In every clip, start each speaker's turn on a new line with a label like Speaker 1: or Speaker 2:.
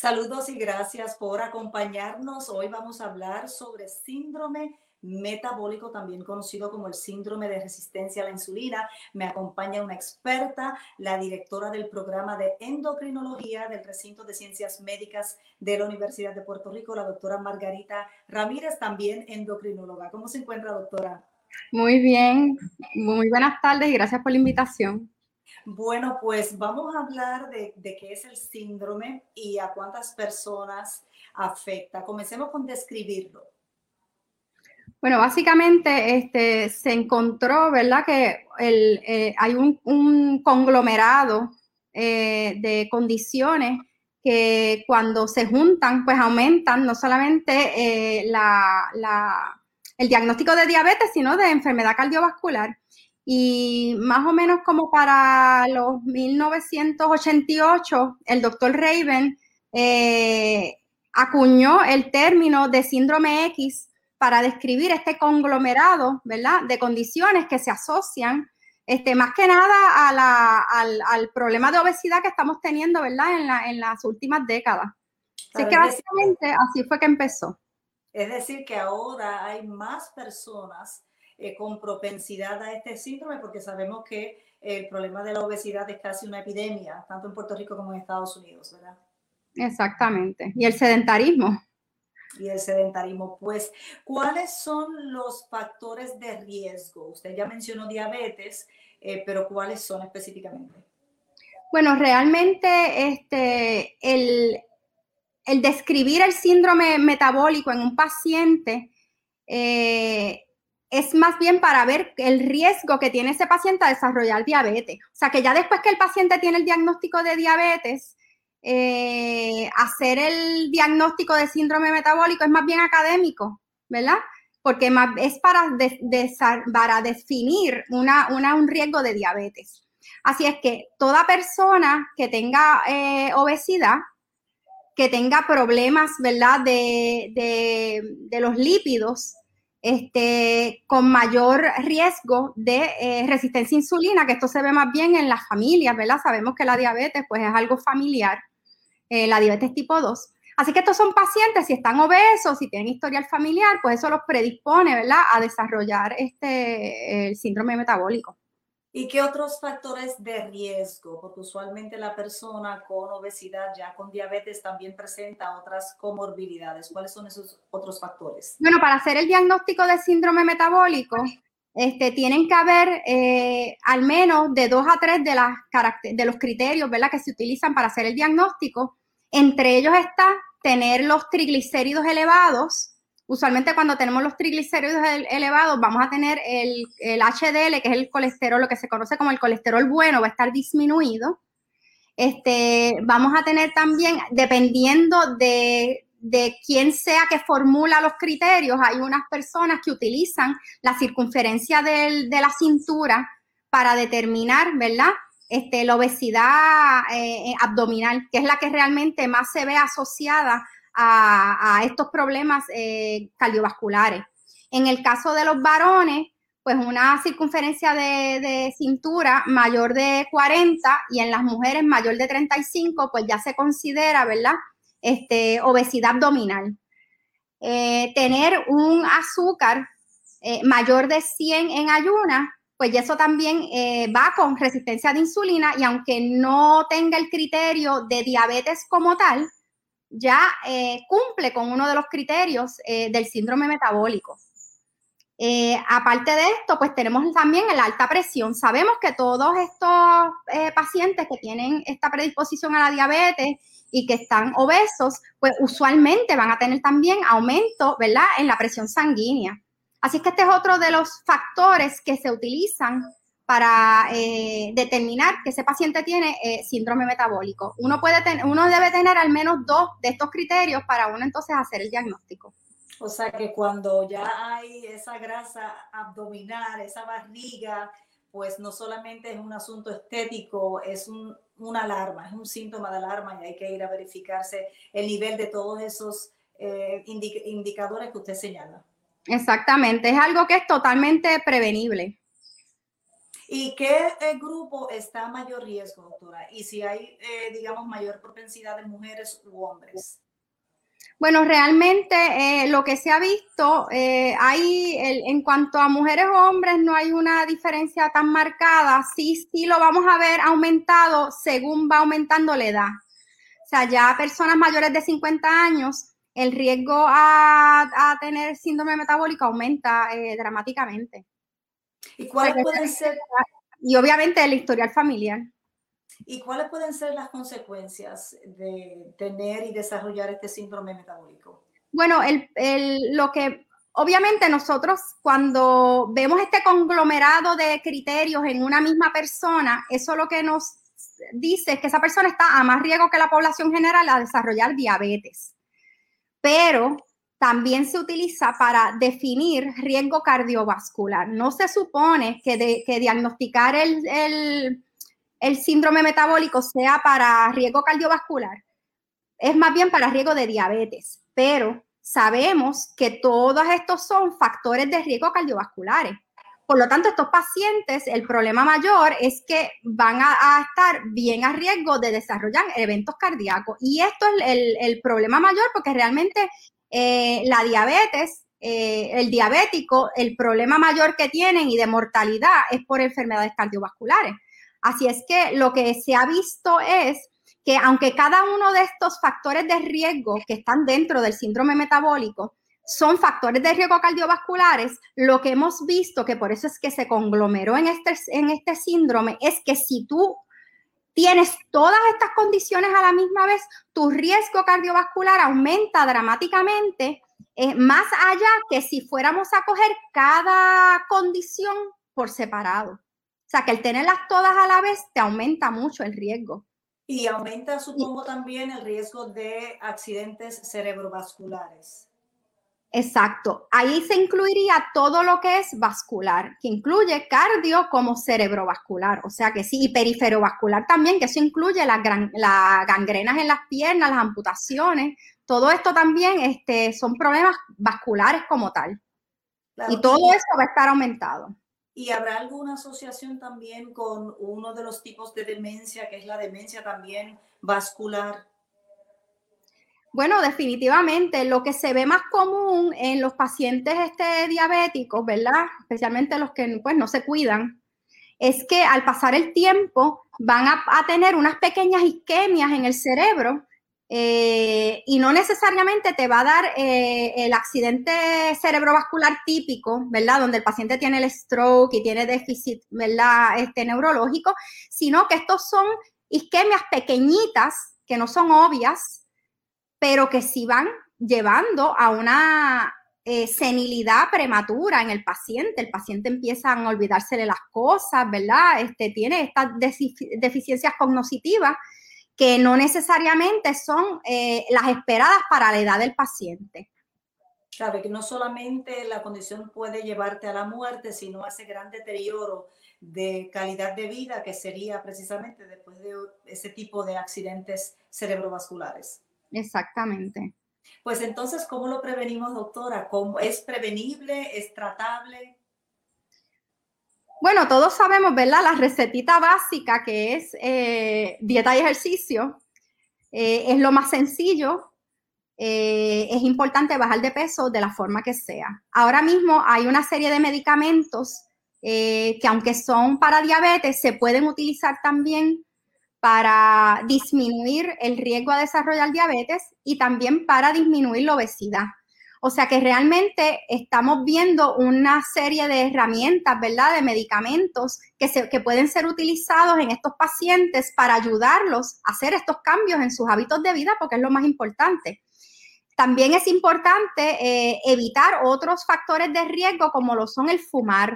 Speaker 1: Saludos y gracias por acompañarnos. Hoy vamos a hablar sobre síndrome metabólico, también conocido como el síndrome de resistencia a la insulina. Me acompaña una experta, la directora del programa de endocrinología del recinto de ciencias médicas de la Universidad de Puerto Rico, la doctora Margarita Ramírez, también endocrinóloga. ¿Cómo se encuentra, doctora?
Speaker 2: Muy bien, muy buenas tardes y gracias por la invitación.
Speaker 1: Bueno, pues vamos a hablar de, qué es el síndrome y a cuántas personas afecta. Comencemos con describirlo.
Speaker 2: Bueno, básicamente este, se encontró, ¿verdad? Que eh, hay un, conglomerado eh, de condiciones que cuando se juntan, pues aumentan no solamente eh, el diagnóstico de diabetes, sino de enfermedad cardiovascular. Y más o menos como para los 1988, el doctor Raven acuñó el término de síndrome X para describir este conglomerado, ¿verdad?, de condiciones que se asocian, este, más que nada a la, al, problema de obesidad que estamos teniendo, ¿verdad?, en, la, en las últimas décadas. Así que básicamente así fue que empezó.
Speaker 1: Es decir, que ahora hay más personas eh, con propensidad a este síndrome porque sabemos que el problema de la obesidad es casi una epidemia, tanto en Puerto Rico como en Estados Unidos, ¿verdad?
Speaker 2: Exactamente. Y el sedentarismo
Speaker 1: y el sedentarismo. Pues, ¿cuáles son los factores de riesgo? Usted ya mencionó diabetes, eh, pero ¿cuáles son específicamente?
Speaker 2: Bueno, realmente este, el, describir el síndrome metabólico en un paciente eh, es más bien para ver el riesgo que tiene ese paciente a desarrollar diabetes. O sea, que ya después que el paciente tiene el diagnóstico de diabetes, eh, hacer el diagnóstico de síndrome metabólico es más bien académico, ¿verdad? Porque es para, para definir una, un riesgo de diabetes. Así es que toda persona que tenga eh, obesidad, que tenga problemas, ¿verdad? De, de, los lípidos, este, con mayor riesgo de eh, resistencia a insulina, que esto se ve más bien en las familias, ¿verdad? Sabemos que la diabetes pues es algo familiar. Eh, la diabetes tipo 2. Así que estos son pacientes, si están obesos, si tienen historial familiar, pues eso los predispone, ¿verdad?, a desarrollar este, el síndrome metabólico.
Speaker 1: ¿Y qué otros factores de riesgo? Porque usualmente la persona con obesidad, ya con diabetes, también presenta otras comorbilidades. ¿Cuáles son esos otros factores?
Speaker 2: Bueno, para hacer el diagnóstico de síndrome metabólico, este, tienen que haber eh, al menos de dos a tres de, las de los criterios ¿verdad? que se utilizan para hacer el diagnóstico entre ellos está tener los triglicéridos elevados. Usualmente cuando tenemos los triglicéridos elevados vamos a tener el, HDL, que es el colesterol, lo que se conoce como el colesterol bueno, va a estar disminuido. Este, vamos a tener también, dependiendo de, quién sea que formula los criterios, hay unas personas que utilizan la circunferencia de la cintura para determinar, ¿verdad? este, la obesidad eh, abdominal, que es la que realmente más se ve asociada a, estos problemas eh, cardiovasculares. En el caso de los varones, pues una circunferencia de, cintura mayor de 40 y en las mujeres mayor de 35, pues ya se considera, ¿verdad? Este, obesidad abdominal. Eh, tener un azúcar mayor de 100 en ayunas, pues eso también eh, va con resistencia de insulina y aunque no tenga el criterio de diabetes como tal, ya eh, cumple con uno de los criterios eh, del síndrome metabólico. aparte de esto, pues tenemos también la alta presión. Sabemos que todos estos pacientes que tienen esta predisposición a la diabetes y que están obesos, pues usualmente van a tener también aumento, ¿verdad?, en la presión sanguínea. Así que este es otro de los factores que se utilizan para eh, determinar que ese paciente tiene eh, síndrome metabólico. Uno, puede tener, uno debe tener al menos dos de estos criterios para uno entonces hacer el diagnóstico.
Speaker 1: O sea que cuando ya hay esa grasa abdominal, esa barriga, pues no solamente es un asunto estético, es un, una alarma, es un síntoma de alarma y hay que ir a verificarse el nivel de todos esos eh, indicadores que usted señala.
Speaker 2: Exactamente, es algo que es totalmente prevenible.
Speaker 1: ¿Y qué eh, grupo está a mayor riesgo, doctora? Y si hay, eh, digamos, mayor propensidad de mujeres u hombres.
Speaker 2: Bueno, realmente eh, lo que se ha visto, hay en cuanto a mujeres o hombres no hay una diferencia tan marcada. Sí, sí lo vamos a ver aumentado según va aumentando la edad. O sea, ya personas mayores de 50 años, el riesgo a tener síndrome metabólico aumenta dramáticamente.
Speaker 1: ¿Y cuáles pueden ser?
Speaker 2: Y obviamente el historial familiar.
Speaker 1: ¿Y cuáles pueden ser las consecuencias de tener y desarrollar este síndrome metabólico?
Speaker 2: Bueno, el, el, lo que obviamente nosotros cuando vemos este conglomerado de criterios en una misma persona, eso lo que nos dice es que esa persona está a más riesgo que la población general a desarrollar diabetes. Pero también se utiliza para definir riesgo cardiovascular. No se supone que, diagnosticar el, síndrome metabólico sea para riesgo cardiovascular, es más bien para riesgo de diabetes, pero sabemos que todos estos son factores de riesgo cardiovasculares. Por lo tanto, estos pacientes, el problema mayor es que van a, estar bien a riesgo de desarrollar eventos cardíacos. Y esto es el, el problema mayor porque realmente eh, la diabetes, eh, el diabético, el problema mayor que tienen y de mortalidad es por enfermedades cardiovasculares. Así es que lo que se ha visto es que aunque cada uno de estos factores de riesgo que están dentro del síndrome metabólico son factores de riesgo cardiovasculares, lo que hemos visto, que por eso es que se conglomeró en este, en este síndrome, es que si tú tienes todas estas condiciones a la misma vez, tu riesgo cardiovascular aumenta dramáticamente, eh, más allá que si fuéramos a coger cada condición por separado. O sea, que el tenerlas todas a la vez te aumenta mucho el riesgo.
Speaker 1: Y aumenta, supongo, también el riesgo de accidentes cerebrovasculares.
Speaker 2: Exacto. Ahí se incluiría todo lo que es vascular, que incluye cardio como cerebrovascular, o sea que sí, y periferovascular también, que eso incluye las gangrenas en las piernas, las amputaciones, todo esto también este, son problemas vasculares como tal. y todo eso va a estar aumentado.
Speaker 1: ¿Y habrá alguna asociación también con uno de los tipos de demencia, que es la demencia también vascular?
Speaker 2: Bueno, definitivamente lo que se ve más común en los pacientes este, diabéticos, ¿verdad? Especialmente los que pues, no se cuidan, es que al pasar el tiempo van a, tener unas pequeñas isquemias en el cerebro eh, y no necesariamente te va a dar eh, el accidente cerebrovascular típico, ¿verdad? Donde el paciente tiene el stroke y tiene déficit, ¿verdad? Este neurológico, sino que estos son isquemias pequeñitas que no son obvias, pero que sí van llevando a una eh, senilidad prematura en el paciente. El paciente empieza a olvidársele las cosas, ¿verdad? Este, tiene estas deficiencias cognitivas que no necesariamente son eh, las esperadas para la edad del paciente.
Speaker 1: Sabe que no solamente la condición puede llevarte a la muerte, sino ese gran deterioro de calidad de vida que sería precisamente después de ese tipo de accidentes cerebrovasculares.
Speaker 2: Exactamente.
Speaker 1: Pues entonces, ¿cómo lo prevenimos, doctora? ¿Cómo, ¿Es prevenible? ¿Es tratable?
Speaker 2: Bueno, todos sabemos, ¿verdad? La recetita básica que es eh, dieta y ejercicio eh, es lo más sencillo. Eh, es importante bajar de peso de la forma que sea. Ahora mismo hay una serie de medicamentos que aunque son para diabetes, se pueden utilizar también para disminuir el riesgo a desarrollar diabetes y también para disminuir la obesidad. O sea que realmente estamos viendo una serie de herramientas, ¿verdad? De medicamentos que, se, que pueden ser utilizados en estos pacientes para ayudarlos a hacer estos cambios en sus hábitos de vida, porque es lo más importante. También es importante eh, evitar otros factores de riesgo como lo son el fumar,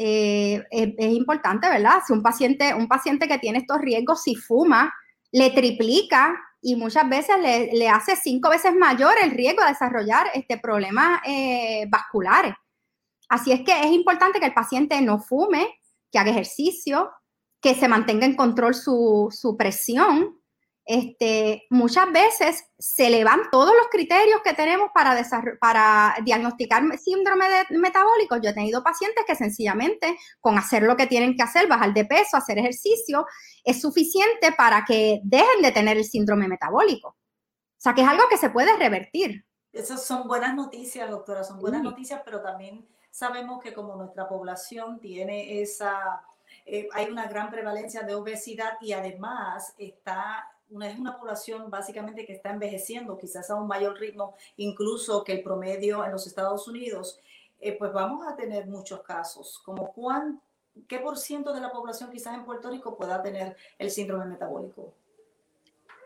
Speaker 2: eh, es, importante, ¿verdad? Si un paciente, un paciente que tiene estos riesgos, si fuma, le triplica y muchas veces le, hace cinco veces mayor el riesgo de desarrollar este, problemas eh, vasculares. Así es que es importante que el paciente no fume, que haga ejercicio, que se mantenga en control su, su presión, este, muchas veces se le van todos los criterios que tenemos para, para diagnosticar síndrome metabólico. Yo he tenido pacientes que sencillamente con hacer lo que tienen que hacer, bajar de peso, hacer ejercicio, es suficiente para que dejen de tener el síndrome metabólico. O sea, que es algo que se puede revertir.
Speaker 1: Esas son buenas noticias, doctora, son buenas noticias, pero también sabemos que como nuestra población tiene esa, eh, hay una gran prevalencia de obesidad y además está una, es una población básicamente que está envejeciendo, quizás a un mayor ritmo incluso que el promedio en los Estados Unidos, eh, pues vamos a tener muchos casos, como cuán, qué por ciento de la población quizás en Puerto Rico pueda tener el síndrome metabólico.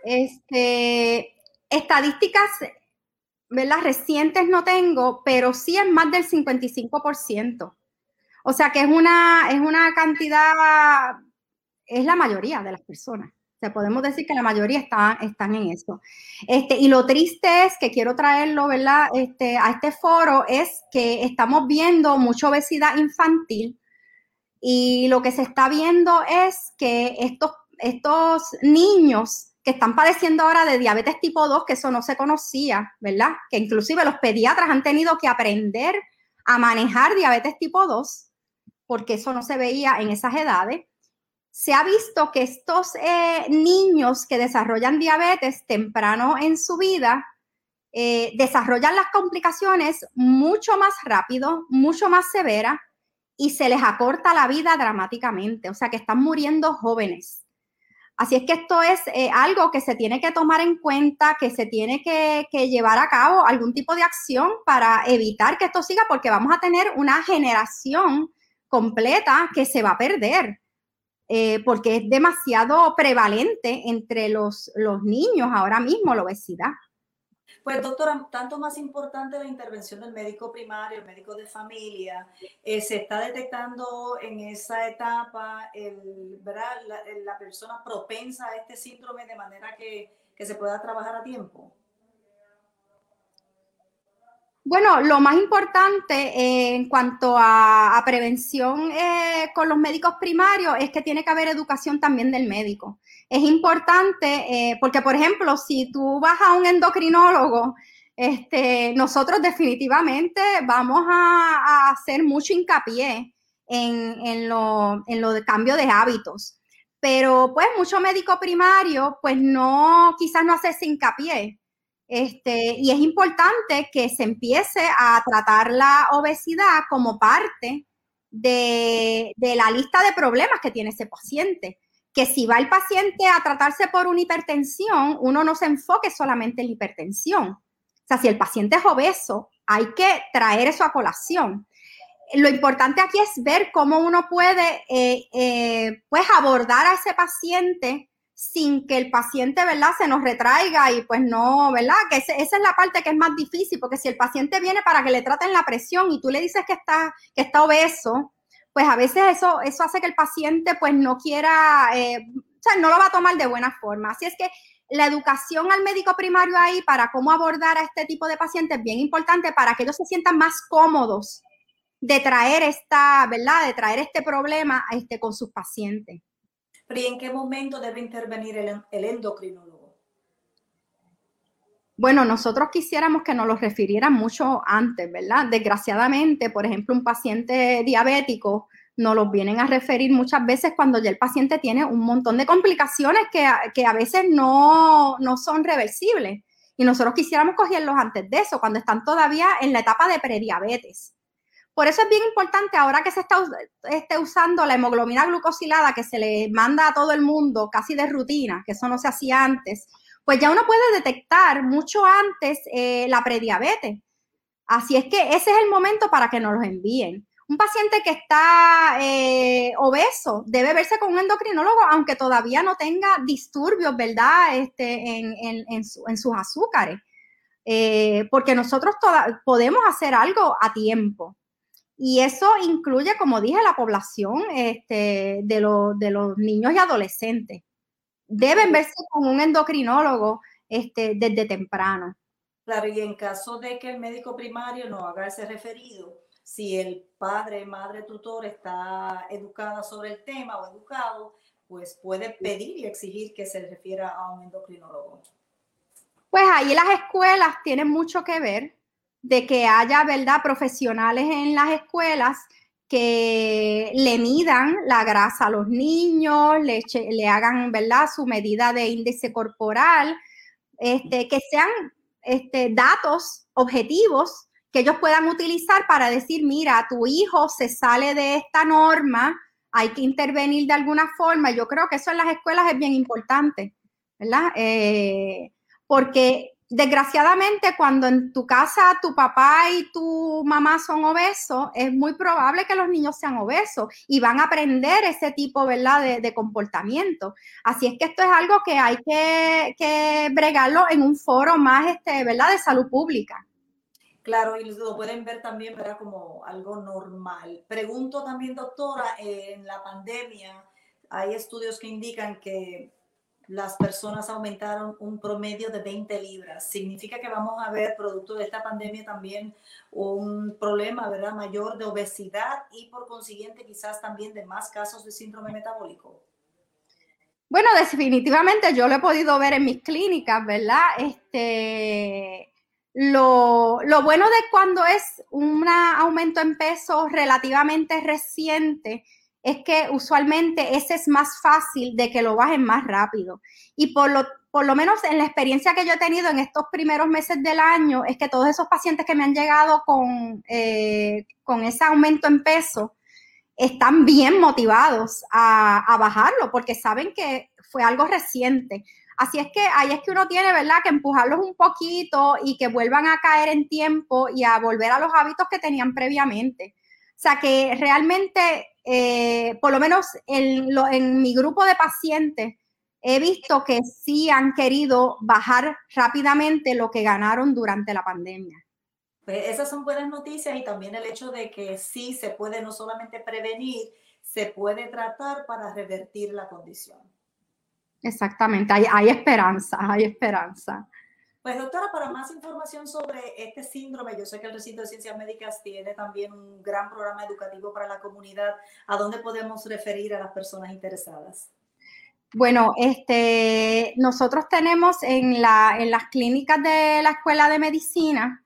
Speaker 2: Este, estadísticas las recientes no tengo, pero sí es más del 55%. O sea que es una, es una cantidad, es la mayoría de las personas podemos decir que la mayoría está, están en eso. Este, y lo triste es que quiero traerlo, ¿verdad? Este, a este foro es que estamos viendo mucha obesidad infantil y lo que se está viendo es que estos, estos niños que están padeciendo ahora de diabetes tipo 2, que eso no se conocía, ¿verdad? Que inclusive los pediatras han tenido que aprender a manejar diabetes tipo 2, porque eso no se veía en esas edades se ha visto que estos eh, niños que desarrollan diabetes temprano en su vida eh, desarrollan las complicaciones mucho más rápido, mucho más severa y se les acorta la vida dramáticamente, o sea que están muriendo jóvenes. Así es que esto es eh, algo que se tiene que tomar en cuenta, que se tiene que llevar a cabo algún tipo de acción para evitar que esto siga, porque vamos a tener una generación completa que se va a perder. Eh, porque es demasiado prevalente entre los, los niños ahora mismo la obesidad.
Speaker 1: Pues doctora, tanto más importante la intervención del médico primario, el médico de familia, eh, se está detectando en esa etapa el, ¿verdad? La, persona propensa a este síndrome de manera que, que se pueda trabajar a tiempo.
Speaker 2: Bueno, lo más importante eh, en cuanto a, prevención eh, con los médicos primarios es que tiene que haber educación también del médico. Es importante eh, porque, por ejemplo, si tú vas a un endocrinólogo, este, nosotros definitivamente vamos a, hacer mucho hincapié en, en, lo, de cambio de hábitos. Pero pues mucho médico primario, pues no, quizás no hace ese hincapié. Este, y es importante que se empiece a tratar la obesidad como parte de, la lista de problemas que tiene ese paciente. Que si va el paciente a tratarse por una hipertensión, uno no se enfoque solamente en la hipertensión. O sea, si el paciente es obeso, hay que traer eso a colación. Lo importante aquí es ver cómo uno puede eh, eh, pues abordar a ese paciente sin que el paciente, ¿verdad?, se nos retraiga y pues no, ¿verdad? Que esa es la parte que es más difícil, porque si el paciente viene para que le traten la presión y tú le dices que está, que está obeso, pues a veces eso, eso hace que el paciente pues no quiera, eh, o sea, no lo va a tomar de buena forma. Así es que la educación al médico primario ahí para cómo abordar a este tipo de pacientes es bien importante para que ellos se sientan más cómodos de traer esta, ¿verdad? De traer este problema este, con sus pacientes.
Speaker 1: ¿Y en qué momento debe intervenir el, endocrinólogo?
Speaker 2: Bueno, nosotros quisiéramos que nos lo refirieran mucho antes, ¿verdad? Desgraciadamente, por ejemplo, un paciente diabético nos los vienen a referir muchas veces cuando ya el paciente tiene un montón de complicaciones que, que a veces no, no son reversibles. Y nosotros quisiéramos cogerlos antes de eso, cuando están todavía en la etapa de prediabetes. Por eso es bien importante ahora que se está esté usando la hemoglobina glucosilada que se le manda a todo el mundo casi de rutina, que eso no se hacía antes, pues ya uno puede detectar mucho antes eh, la prediabetes. Así es que ese es el momento para que nos los envíen. Un paciente que está eh, obeso debe verse con un endocrinólogo, aunque todavía no tenga disturbios, ¿verdad? Este, en, sus azúcares. Eh, porque nosotros podemos hacer algo a tiempo. Y eso incluye, como dije, la población este, de, de los niños y adolescentes. Deben verse con un endocrinólogo este, desde temprano.
Speaker 1: Claro, y en caso de que el médico primario no haga ese referido, si el padre, madre, tutor está educada sobre el tema o educado, pues puede pedir y exigir que se refiera a un endocrinólogo.
Speaker 2: Pues ahí las escuelas tienen mucho que ver de que haya, ¿verdad?, profesionales en las escuelas que le midan la grasa a los niños, le, le hagan, ¿verdad?, su medida de índice corporal, este, que sean este, datos objetivos que ellos puedan utilizar para decir, mira, tu hijo se sale de esta norma, hay que intervenir de alguna forma. Yo creo que eso en las escuelas es bien importante, ¿verdad? Eh, porque desgraciadamente cuando en tu casa tu papá y tu mamá son obesos, es muy probable que los niños sean obesos y van a aprender ese tipo, ¿verdad?, de, comportamiento. Así es que esto es algo que hay que, que bregarlo en un foro más, este, ¿verdad?, de salud pública.
Speaker 1: Claro, y lo pueden ver también, ¿verdad? Como algo normal. Pregunto también, doctora, en la pandemia hay estudios que indican que las personas aumentaron un promedio de 20 libras. Significa que vamos a ver, producto de esta pandemia, también un problema, ¿verdad? Mayor de obesidad y por consiguiente quizás también de más casos de síndrome metabólico.
Speaker 2: Bueno, definitivamente yo lo he podido ver en mis clínicas, ¿verdad? Este, lo, bueno de cuando es un aumento en peso relativamente reciente es que usualmente ese es más fácil de que lo bajen más rápido. Y por lo, por lo menos en la experiencia que yo he tenido en estos primeros meses del año, es que todos esos pacientes que me han llegado con, eh, con ese aumento en peso están bien motivados a, a bajarlo porque saben que fue algo reciente. Así es que ahí es que uno tiene, ¿verdad?, que empujarlos un poquito y que vuelvan a caer en tiempo y a volver a los hábitos que tenían previamente. O sea que realmente, eh, por lo menos en, mi grupo de pacientes, he visto que sí han querido bajar rápidamente lo que ganaron durante la pandemia.
Speaker 1: Pues esas son buenas noticias y también el hecho de que sí se puede no solamente prevenir, se puede tratar para revertir la condición.
Speaker 2: Exactamente, hay, esperanza, hay esperanza.
Speaker 1: Pues doctora, para más información sobre este síndrome, yo sé que el recinto de ciencias médicas tiene también un gran programa educativo para la comunidad. ¿A dónde podemos referir a las personas interesadas?
Speaker 2: Bueno, este, nosotros tenemos en, la, en las clínicas de la Escuela de Medicina,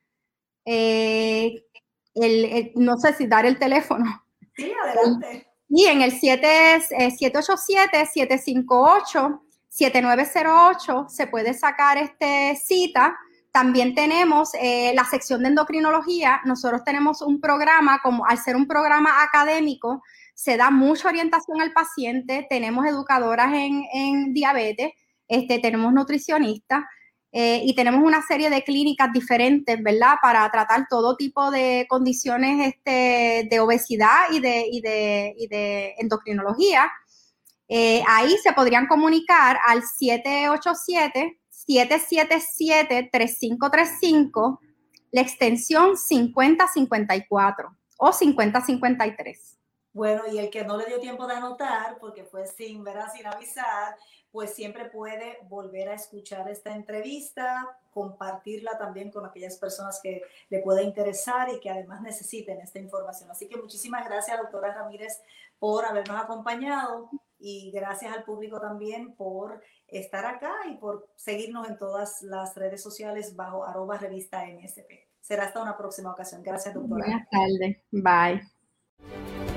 Speaker 2: eh, el, no sé si dar el teléfono.
Speaker 1: Sí, adelante.
Speaker 2: Y en el 787-758 7908 se puede sacar este cita. También tenemos eh, la sección de endocrinología. Nosotros tenemos un programa, como al ser un programa académico, se da mucha orientación al paciente. Tenemos educadoras en, diabetes, este, tenemos nutricionistas eh, y tenemos una serie de clínicas diferentes, ¿verdad? Para tratar todo tipo de condiciones este, de obesidad y de, y de, y de endocrinología. Eh, ahí se podrían comunicar al 787-777-3535, la extensión 5054 o 5053.
Speaker 1: Bueno, y el que no le dio tiempo de anotar, porque fue sin, ¿verdad? sin avisar, pues siempre puede volver a escuchar esta entrevista, compartirla también con aquellas personas que le pueda interesar y que además necesiten esta información. Así que muchísimas gracias, doctora Ramírez, por habernos acompañado y gracias al público también por estar acá y por seguirnos en todas las redes sociales bajo arroba revista MSP. Será hasta una próxima ocasión. Gracias, doctora.
Speaker 2: Buenas tardes. Bye.